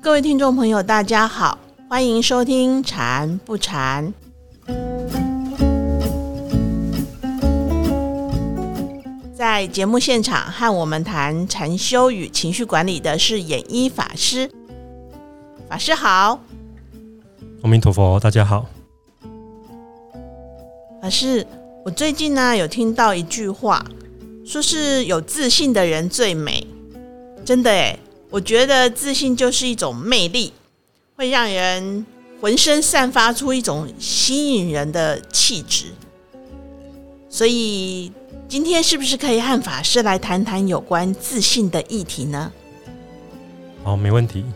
各位听众朋友，大家好，欢迎收听《禅不禅》。在节目现场和我们谈禅修与情绪管理的是演一法师。法师好，阿弥陀佛，大家好。法师，我最近呢有听到一句话，说是有自信的人最美。真的诶，我觉得自信就是一种魅力，会让人浑身散发出一种吸引人的气质。所以今天是不是可以和法师来谈谈有关自信的议题呢？好，没问题。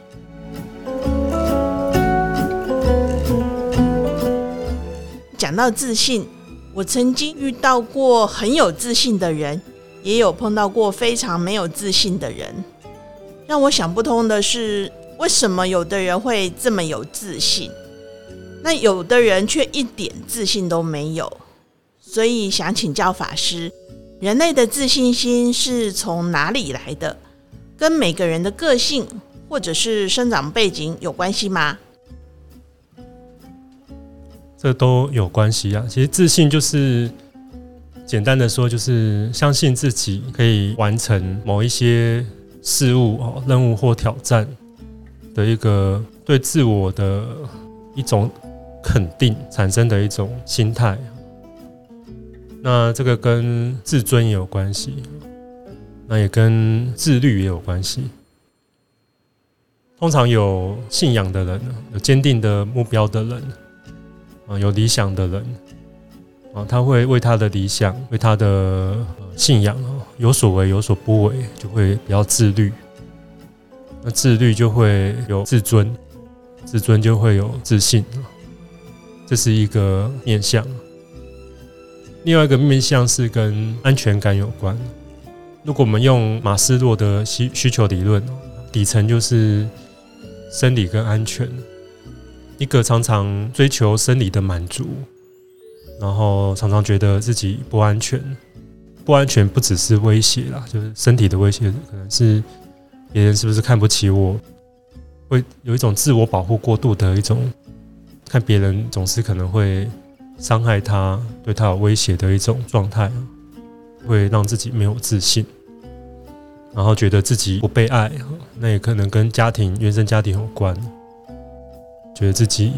讲到自信，我曾经遇到过很有自信的人，也有碰到过非常没有自信的人。让我想不通的是，为什么有的人会这么有自信，那有的人却一点自信都没有？所以想请教法师，人类的自信心是从哪里来的？跟每个人的个性或者是生长背景有关系吗？这都有关系啊。其实自信就是简单的说，就是相信自己可以完成某一些事物、哦任务或挑战的一个对自我的一种肯定产生的一种心态。那这个跟自尊也有关系，那也跟自律也有关系。通常有信仰的人，有坚定的目标的人。啊，有理想的人啊，他会为他的理想、为他的信仰有所为、有所不为，就会比较自律。那自律就会有自尊，自尊就会有自信，这是一个面相。另外一个面相是跟安全感有关。如果我们用马斯洛的需需求理论，底层就是生理跟安全。一个常常追求生理的满足，然后常常觉得自己不安全。不安全不只是威胁啦，就是身体的威胁，可能是别人是不是看不起我，会有一种自我保护过度的一种，看别人总是可能会伤害他，对他有威胁的一种状态，会让自己没有自信，然后觉得自己不被爱，那也可能跟家庭原生家庭有关。觉得自己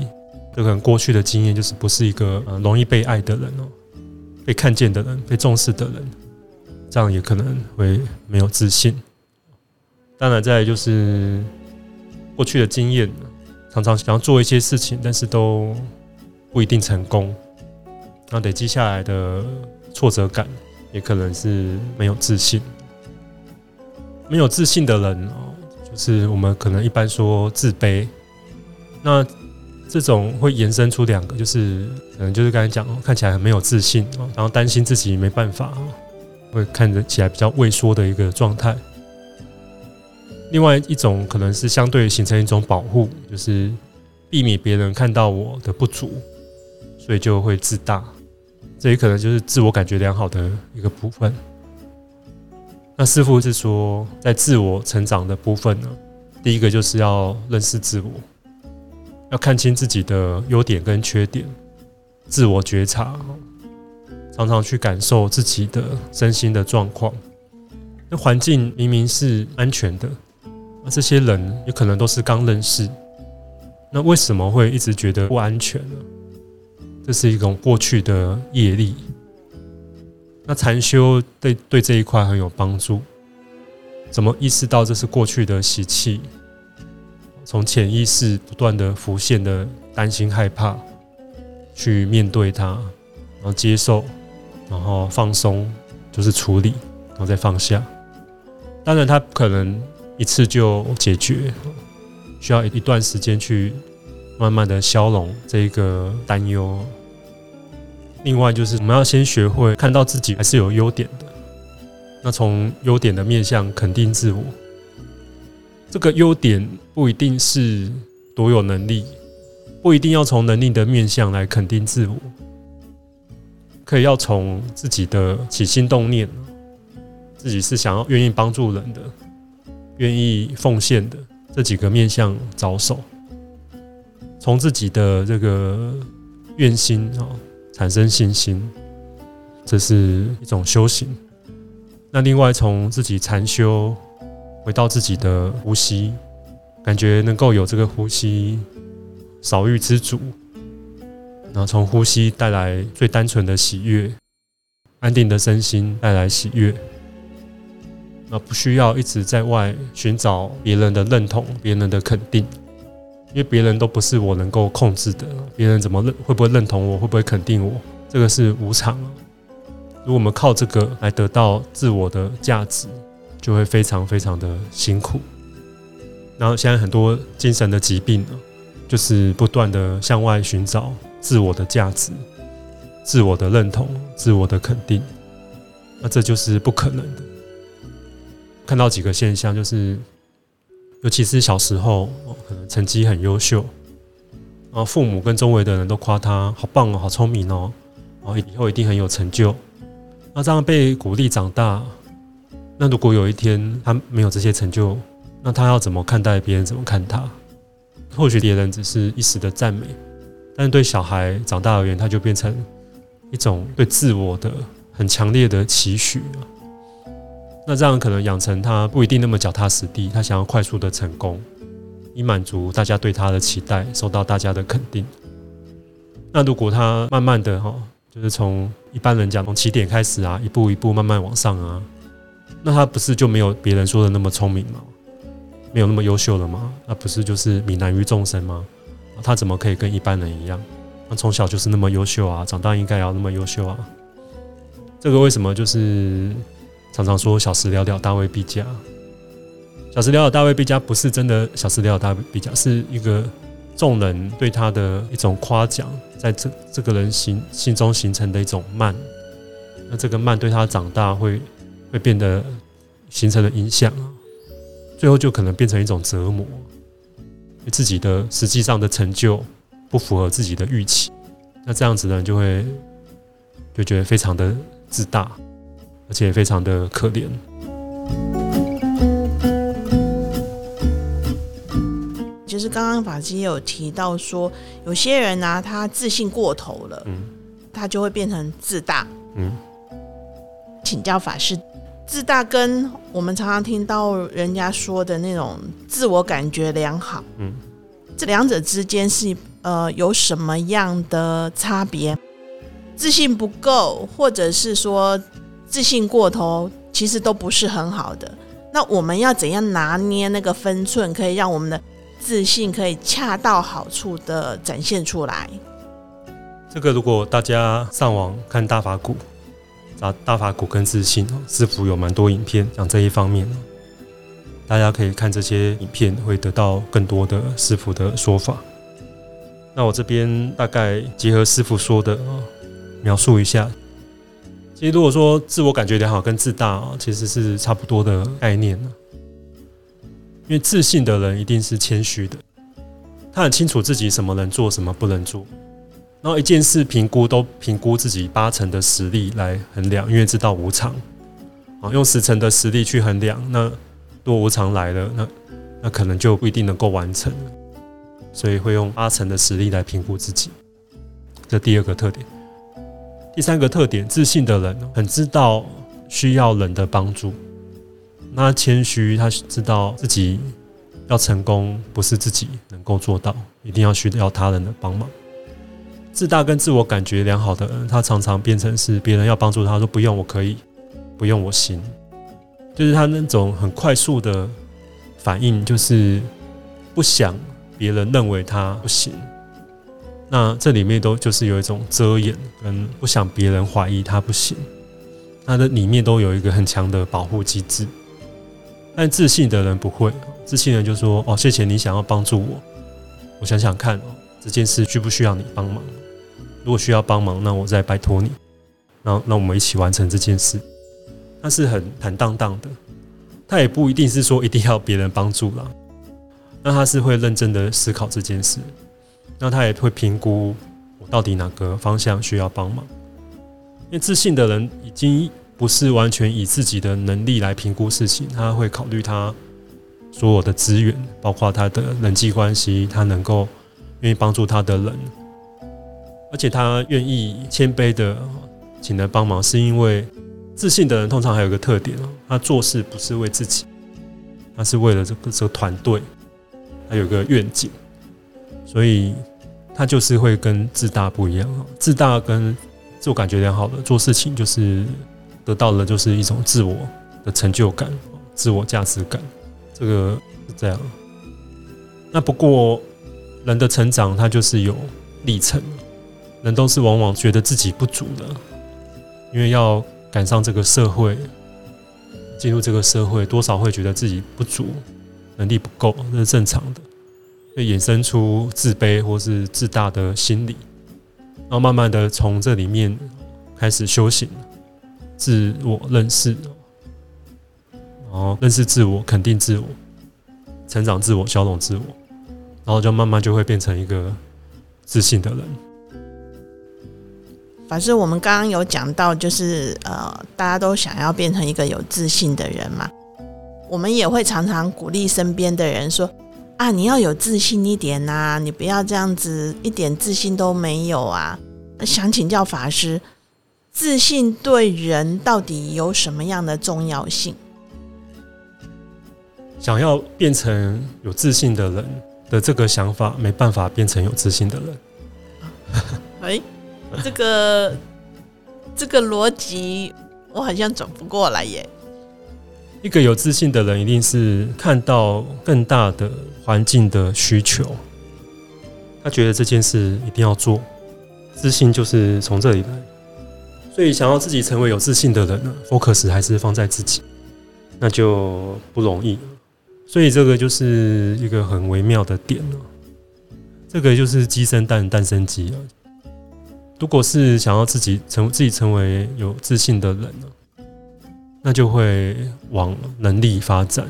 有可能过去的经验就是不是一个呃容易被爱的人哦，被看见的人，被重视的人，这样也可能会没有自信。当然，再就是过去的经验，常常想要做一些事情，但是都不一定成功，那累积下来的挫折感，也可能是没有自信。没有自信的人哦，就是我们可能一般说自卑。那这种会延伸出两个，就是可能就是刚才讲，看起来很没有自信哦，然后担心自己没办法哦，会看着起来比较畏缩的一个状态。另外一种可能是相对形成一种保护，就是避免别人看到我的不足，所以就会自大。这也可能就是自我感觉良好的一个部分。那师傅是说，在自我成长的部分呢，第一个就是要认识自我。要看清自己的优点跟缺点，自我觉察，常常去感受自己的身心的状况。那环境明明是安全的，那这些人有可能都是刚认识，那为什么会一直觉得不安全呢？这是一种过去的业力。那禅修对对这一块很有帮助。怎么意识到这是过去的习气？从潜意识不断的浮现的担心、害怕，去面对它，然后接受，然后放松，就是处理，然后再放下。当然，它不可能一次就解决，需要一段时间去慢慢的消融这个担忧。另外，就是我们要先学会看到自己还是有优点的，那从优点的面向肯定自我。这个优点不一定是多有能力，不一定要从能力的面向来肯定自我，可以要从自己的起心动念，自己是想要愿意帮助人的，愿意奉献的这几个面向着手，从自己的这个愿心啊产生信心，这是一种修行。那另外从自己禅修回到自己的呼吸，感觉能够有这个呼吸少欲知足，然后从呼吸带来最单纯的喜悦，安定的身心带来喜悦。那不需要一直在外寻找别人的认同、别人的肯定，因为别人都不是我能够控制的。别人怎么认会不会认同我，会不会肯定我，这个是无常。如果我们靠这个来得到自我的价值，就会非常非常的辛苦。然后现在很多精神的疾病呢，就是不断的向外寻找自我的价值、自我的认同、自我的肯定，那这就是不可能的。看到几个现象，就是尤其是小时候，可能成绩很优秀，然后父母跟周围的人都夸他好棒哦，好聪明哦，然后以后一定很有成就。那这样被鼓励长大，那如果有一天他没有这些成就，那他要怎么看待别人？怎么看他？或许别人只是一时的赞美，但对小孩长大而言，他就变成一种对自我的很强烈的期许。那这样可能养成他不一定那么脚踏实地，他想要快速的成功，以满足大家对他的期待，受到大家的肯定。那如果他慢慢的哈，就是从一般人讲从起点开始啊，一步一步慢慢往上啊，那他不是就没有别人说的那么聪明吗？没有那么优秀了吗？那不是就是泯然于众生吗？他怎么可以跟一般人一样？他从小就是那么优秀啊，长大应该要那么优秀啊。这个为什么就是？常常说小时了了，大未必佳。小时了了，大未必佳，不是真的小时了了，大必佳，是一个众人对他的一种夸奖，在这这个人心心中形成的一种慢。那这个慢对他长大会会变得形成了影响啊，最后就可能变成一种折磨。自己的实际上的成就不符合自己的预期，那这样子的人就会就觉得非常的自大。而且非常的可怜。就是刚刚法师也有提到说，有些人呢，他自信过头了，嗯，他就会变成自大，嗯。请教法师，自大跟我们常常听到人家说的那种自我感觉良好，嗯，这两者之间是呃有什么样的差别？自信不够，或者是说？自信过头，其实都不是很好的。那我们要怎样拿捏那个分寸，可以让我们的自信可以恰到好处的展现出来？这个如果大家上网看大法鼓，找大法鼓跟自信哦，师傅有蛮多影片讲这一方面大家可以看这些影片，会得到更多的师傅的说法。那我这边大概结合师傅说的描述一下。其实，如果说自我感觉良好跟自大啊，其实是差不多的概念呢。因为自信的人一定是谦虚的，他很清楚自己什么能做，什么不能做。然后一件事评估都评估自己八成的实力来衡量，因为知道无常啊，用十成的实力去衡量，那如果无常来了，那那可能就不一定能够完成。所以会用八成的实力来评估自己。这第二个特点。第三个特点，自信的人很知道需要人的帮助。那谦虚，他知道自己要成功不是自己能够做到，一定要需要他人的帮忙。自大跟自我感觉良好的人，他常常变成是别人要帮助他说不用我可以，不用我行，就是他那种很快速的反应，就是不想别人认为他不行。那这里面都就是有一种遮掩，跟不想别人怀疑他不行，那的里面都有一个很强的保护机制。但自信的人不会，自信人就说：“哦，谢谢你想要帮助我，我想想看哦，这件事需不需要你帮忙？如果需要帮忙，那我再拜托你，然后那我们一起完成这件事。”他是很坦荡荡的，他也不一定是说一定要别人帮助了，那他是会认真的思考这件事。那他也会评估我到底哪个方向需要帮忙，因为自信的人已经不是完全以自己的能力来评估事情，他会考虑他所有的资源，包括他的人际关系，他能够愿意帮助他的人，而且他愿意谦卑的请人帮忙，是因为自信的人通常还有个特点哦，他做事不是为自己，他是为了这个这个团队，他有个愿景，所以他就是会跟自大不一样哦，自大跟自我感觉良好的做事情就是。得到了就是一种自我的成就感、自我价值感，这个是这样。那不过人的成长，它就是有历程。人都是往往觉得自己不足的，因为要赶上这个社会，进入这个社会，多少会觉得自己不足，能力不够，这是正常的，会衍生出自卑或是自大的心理，然后慢慢的从这里面开始修行。自我认识，然后认识自我，肯定自我，成长自我，消融自我，然后就慢慢就会变成一个自信的人。反正我们刚刚有讲到，就是呃，大家都想要变成一个有自信的人嘛。我们也会常常鼓励身边的人说：“啊，你要有自信一点呐，你不要这样子，一点自信都没有啊。”想请教法师。自信对人到底有什么样的重要性？想要变成有自信的人的这个想法，没办法变成有自信的人。哎，这个这个逻辑我好像转不过来耶。一个有自信的人，一定是看到更大的环境的需求，他觉得这件事一定要做。自信就是从这里来。所以，想要自己成为有自信的人呢，focus 还是放在自己，那就不容易。所以，这个就是一个很微妙的点了。这个就是鸡生蛋，蛋生鸡啊。如果是想要自己成自己成为有自信的人呢，那就会往能力发展，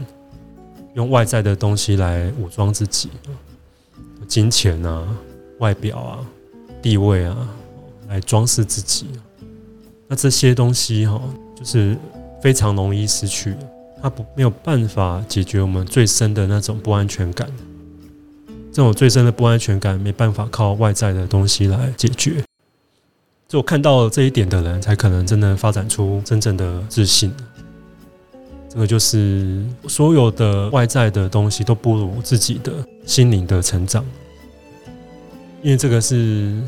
用外在的东西来武装自己，金钱啊、外表啊、地位啊，来装饰自己。那这些东西哈，就是非常容易失去，它不没有办法解决我们最深的那种不安全感。这种最深的不安全感，没办法靠外在的东西来解决。只有看到这一点的人，才可能真的发展出真正的自信。这个就是所有的外在的东西都不如自己的心灵的成长，因为这个是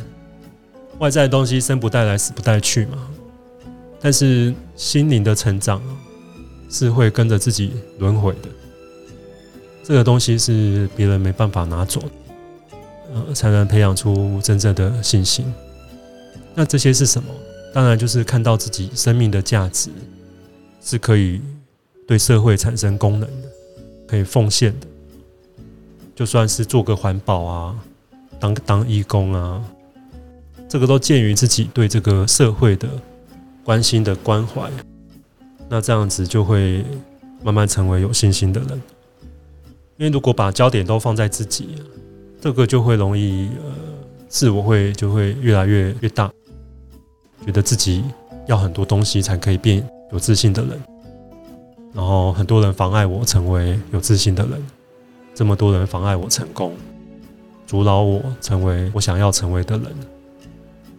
外在的东西生不带来，死不带去嘛。但是心灵的成长是会跟着自己轮回的，这个东西是别人没办法拿走，呃，才能培养出真正的信心。那这些是什么？当然就是看到自己生命的价值是可以对社会产生功能的，可以奉献的。就算是做个环保啊，当当义工啊，这个都鉴于自己对这个社会的。关心的关怀，那这样子就会慢慢成为有信心的人。因为如果把焦点都放在自己，这个就会容易呃，自我会就会越来越越大，觉得自己要很多东西才可以变有自信的人。然后很多人妨碍我成为有自信的人，这么多人妨碍我成功，阻挠我成为我想要成为的人，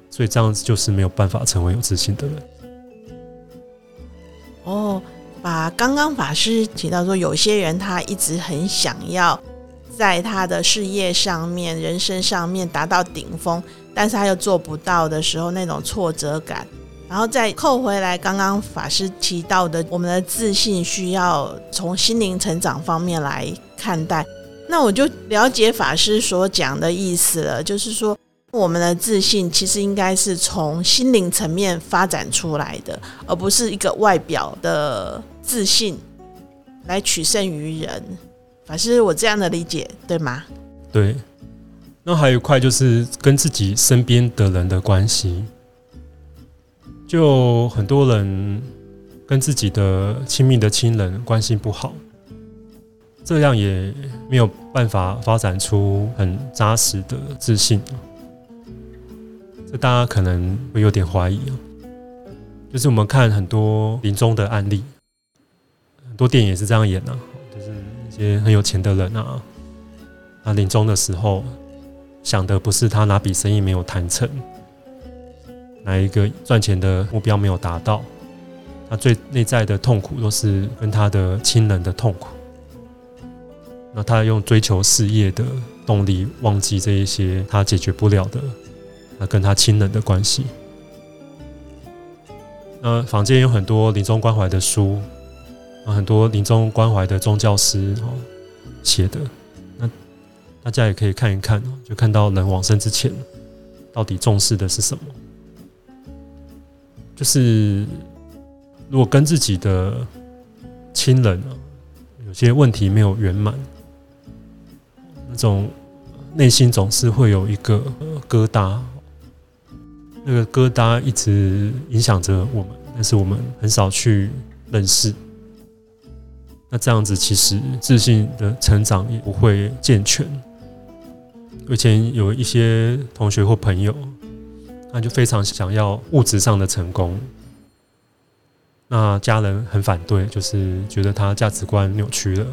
所以这样子就是没有办法成为有自信的人。哦，把刚刚法师提到说，有些人他一直很想要在他的事业上面、人生上面达到顶峰，但是他又做不到的时候，那种挫折感，然后再扣回来，刚刚法师提到的，我们的自信需要从心灵成长方面来看待，那我就了解法师所讲的意思了，就是说。我们的自信其实应该是从心灵层面发展出来的，而不是一个外表的自信来取胜于人。法师，我这样的理解对吗？对。那还有一块就是跟自己身边的人的关系，就很多人跟自己的亲密的亲人关系不好，这样也没有办法发展出很扎实的自信。这大家可能会有点怀疑啊，就是我们看很多临终的案例，很多电影也是这样演啊，些很有钱的人啊，他临终的时候想的不是他哪笔生意没有谈成，哪一个赚钱的目标没有达到，他最内在的痛苦都是跟他的亲人的痛苦。那他用追求事业的动力，忘记这一些他解决不了的，那跟他亲人的关系。那坊间有很多临终关怀的书，很多临终关怀的宗教师哦写的，那大家也可以看一看，就看到人往生之前到底重视的是什么。就是如果跟自己的亲人啊有些问题没有圆满。那种内心总是会有一个疙瘩，那个疙瘩一直影响着我们，但是我们很少去认识。那这样子其实自信的成长也不会健全。以前有一些同学或朋友，他就非常想要物质上的成功，那家人很反对，就是觉得他价值观扭曲了。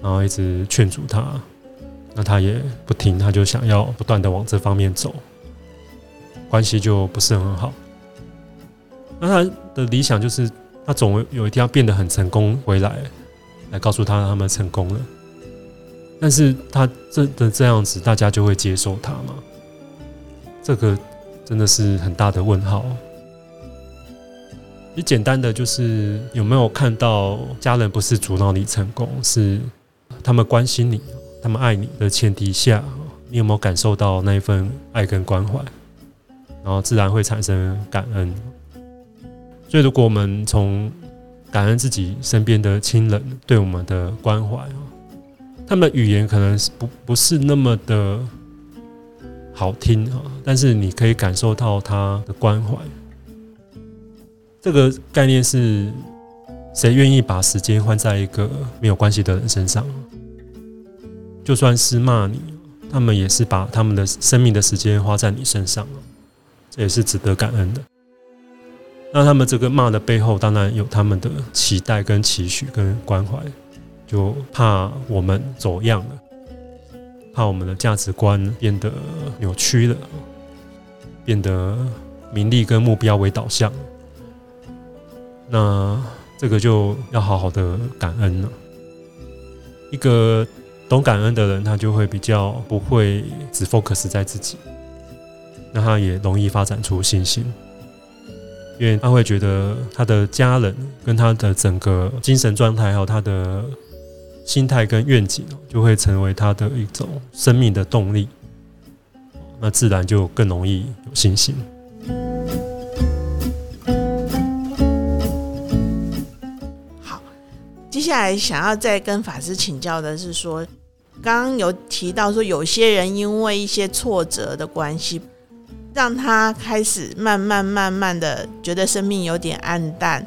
然后一直劝阻他，那他也不听，他就想要不断的往这方面走，关系就不是很好。那他的理想就是，他总有一天要变得很成功回来，来告诉他他们成功了。但是他真的这样子，大家就会接受他吗？这个真的是很大的问号。你简单的就是有没有看到家人不是阻挠你成功，是？他们关心你，他们爱你的前提下，你有没有感受到那一份爱跟关怀？然后自然会产生感恩。所以，如果我们从感恩自己身边的亲人对我们的关怀啊，他们的语言可能是不不是那么的好听啊，但是你可以感受到他的关怀。这个概念是。谁愿意把时间花在一个没有关系的人身上？就算是骂你，他们也是把他们的生命的时间花在你身上这也是值得感恩的。那他们这个骂的背后，当然有他们的期待、跟期许、跟关怀，就怕我们走样了，怕我们的价值观变得扭曲了，变得名利跟目标为导向。那。这个就要好好的感恩了。一个懂感恩的人，他就会比较不会只 focus 在自己，那他也容易发展出信心，因为他会觉得他的家人跟他的整个精神状态，还有他的心态跟愿景，就会成为他的一种生命的动力，那自然就更容易有信心。好接下来想要再跟法师请教的是说，刚刚有提到说，有些人因为一些挫折的关系，让他开始慢慢慢慢的觉得生命有点暗淡，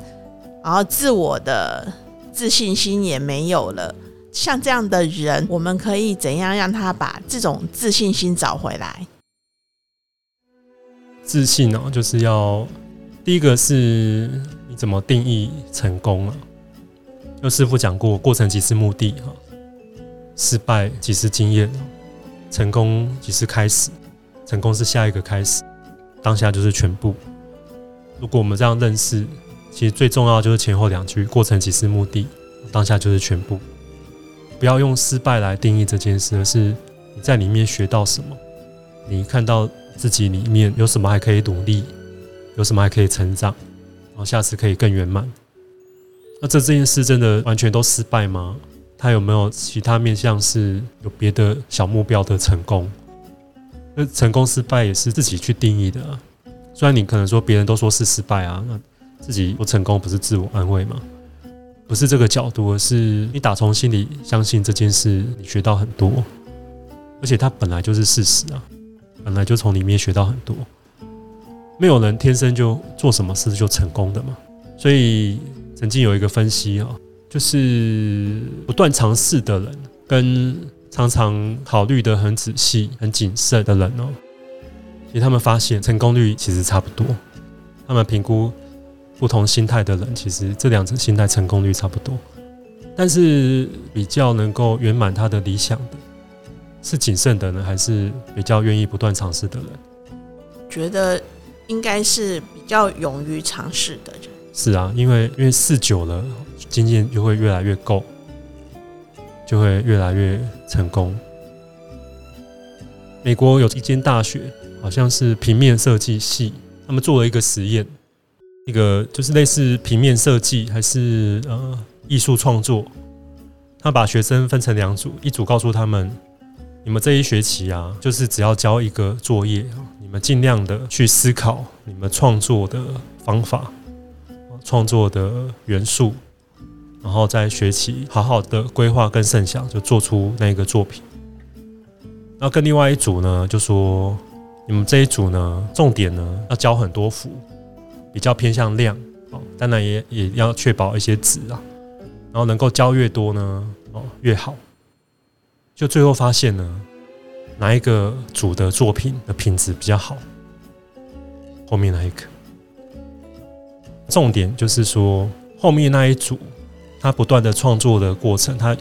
然后自我的自信心也没有了。像这样的人，我们可以怎样让他把这种自信心找回来？自信呢，就是要第一个是你怎么定义成功啊？就师傅讲过，过程即是目的哈，失败即是经验，成功即是开始，成功是下一个开始，当下就是全部。如果我们这样认识，其实最重要就是前后两句：过程即是目的，当下就是全部。不要用失败来定义这件事，而是你在里面学到什么，你看到自己里面有什么还可以努力，有什么还可以成长，然后下次可以更圆满。那这这件事真的完全都失败吗？他有没有其他面向是有别的小目标的成功？那成功失败也是自己去定义的。虽然你可能说别人都说是失败啊，那自己不成功不是自我安慰吗？不是这个角度，而是你打从心里相信这件事，你学到很多，而且它本来就是事实啊，本来就从里面学到很多。没有人天生就做什么事就成功的嘛，所以。曾经有一个分析啊，就是不断尝试的人，跟常常考虑的很仔细、很谨慎的人哦，其实他们发现成功率其实差不多。他们评估不同心态的人，其实这两种心态成功率差不多。但是比较能够圆满他的理想的，是谨慎的人，还是比较愿意不断尝试的人？觉得应该是比较勇于尝试的人。是啊，因为因为试久了，经验就会越来越够，就会越来越成功。美国有一间大学，好像是平面设计系，他们做了一个实验，一个就是类似平面设计还是呃艺术创作。他把学生分成两组，一组告诉他们，你们这一学期啊，就是只要交一个作业，你们尽量的去思考你们创作的方法。创作的元素，然后在学期好好的规划跟剩下，就做出那个作品。那跟另外一组呢，就说你们这一组呢，重点呢要交很多幅，比较偏向量哦，当然也也要确保一些值啊，然后能够交越多呢，哦越好。就最后发现呢，哪一个组的作品的品质比较好？后面那一个。重点就是说，后面那一组他不断的创作的过程，他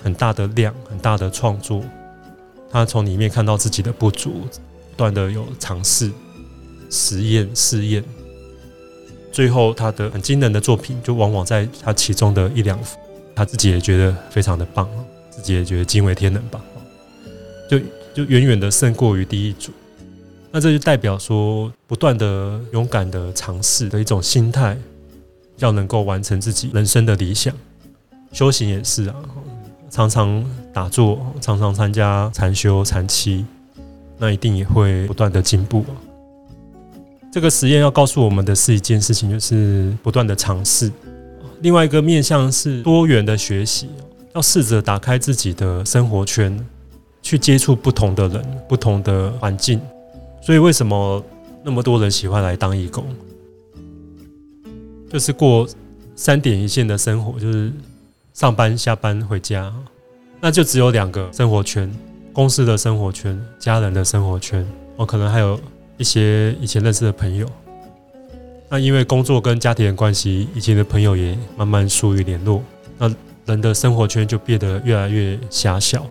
很大的量，很大的创作，他从里面看到自己的不足，不断的有尝试、实验、试验，最后他的很惊人的作品，就往往在他其中的一两幅，他自己也觉得非常的棒，自己也觉得惊为天人吧，就就远远的胜过于第一组。那这就代表说，不断的勇敢的尝试的一种心态，要能够完成自己人生的理想。修行也是啊，常常打坐，常常参加禅修禅期，那一定也会不断的进步。这个实验要告诉我们的是一件事情，就是不断的尝试。另外一个面向是多元的学习，要试着打开自己的生活圈，去接触不同的人、不同的环境。所以为什么那么多人喜欢来当义工？就是过三点一线的生活，就是上班、下班、回家，那就只有两个生活圈：公司的生活圈、家人的生活圈。我可能还有一些以前认识的朋友。那因为工作跟家庭的关系，以前的朋友也慢慢疏于联络，那人的生活圈就变得越来越狭小。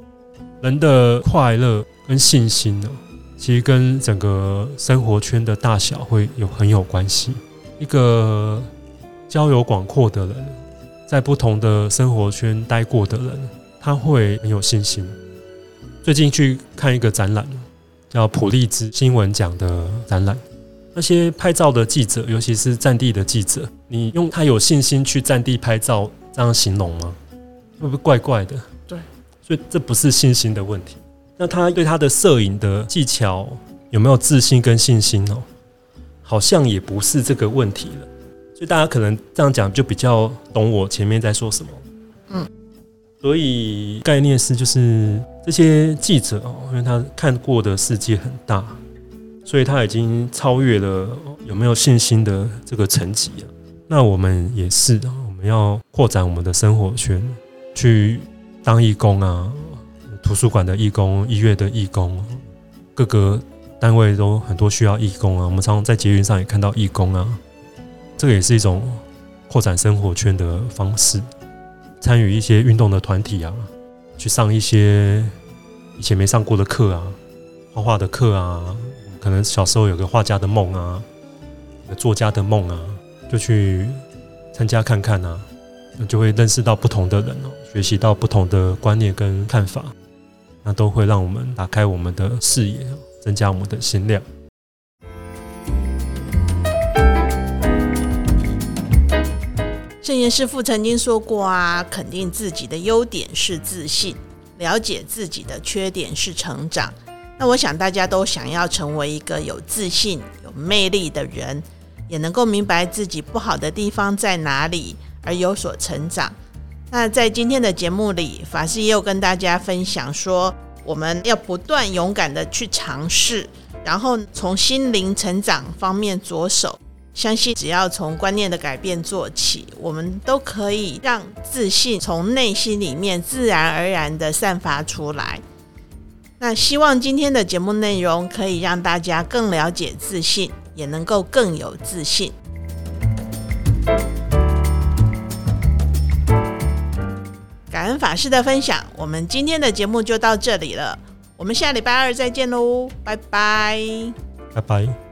人的快乐跟信心呢？其实跟整个生活圈的大小会有很有关系。一个交友广阔的人，在不同的生活圈待过的人，他会很有信心。最近去看一个展览，叫普利兹新闻奖的展览。那些拍照的记者，尤其是战地的记者，你用他有信心去战地拍照这样形容吗？会不会怪怪的？对，所以这不是信心的问题。那他对他的摄影的技巧有没有自信跟信心哦？好像也不是这个问题了。所以大家可能这样讲就比较懂我前面在说什么。嗯，所以概念是就是这些记者哦，因为他看过的世界很大，所以他已经超越了有没有信心的这个层级啊。那我们也是，我们要扩展我们的生活圈，去当义工啊。图书馆的义工、医院的义工，各个单位都很多需要义工啊。我们常常在捷运上也看到义工啊，这也是一种扩展生活圈的方式。参与一些运动的团体啊，去上一些以前没上过的课啊，画画的课啊，可能小时候有个画家的梦啊，作家的梦啊，就去参加看看啊，就会认识到不同的人哦，学习到不同的观念跟看法。那都会让我们打开我们的视野，增加我们的心量。圣严师傅曾经说过啊，肯定自己的优点是自信，了解自己的缺点是成长。那我想大家都想要成为一个有自信、有魅力的人，也能够明白自己不好的地方在哪里，而有所成长。那在今天的节目里，法师也有跟大家分享说，我们要不断勇敢的去尝试，然后从心灵成长方面着手。相信只要从观念的改变做起我们都可以让自信从内心里面自然而然的散发出来。那希望今天的节目内容可以让大家更了解自信也能够更有自信。感恩法师的分享我们今天的节目就到这里了我们下礼拜二再见喽拜拜。拜拜。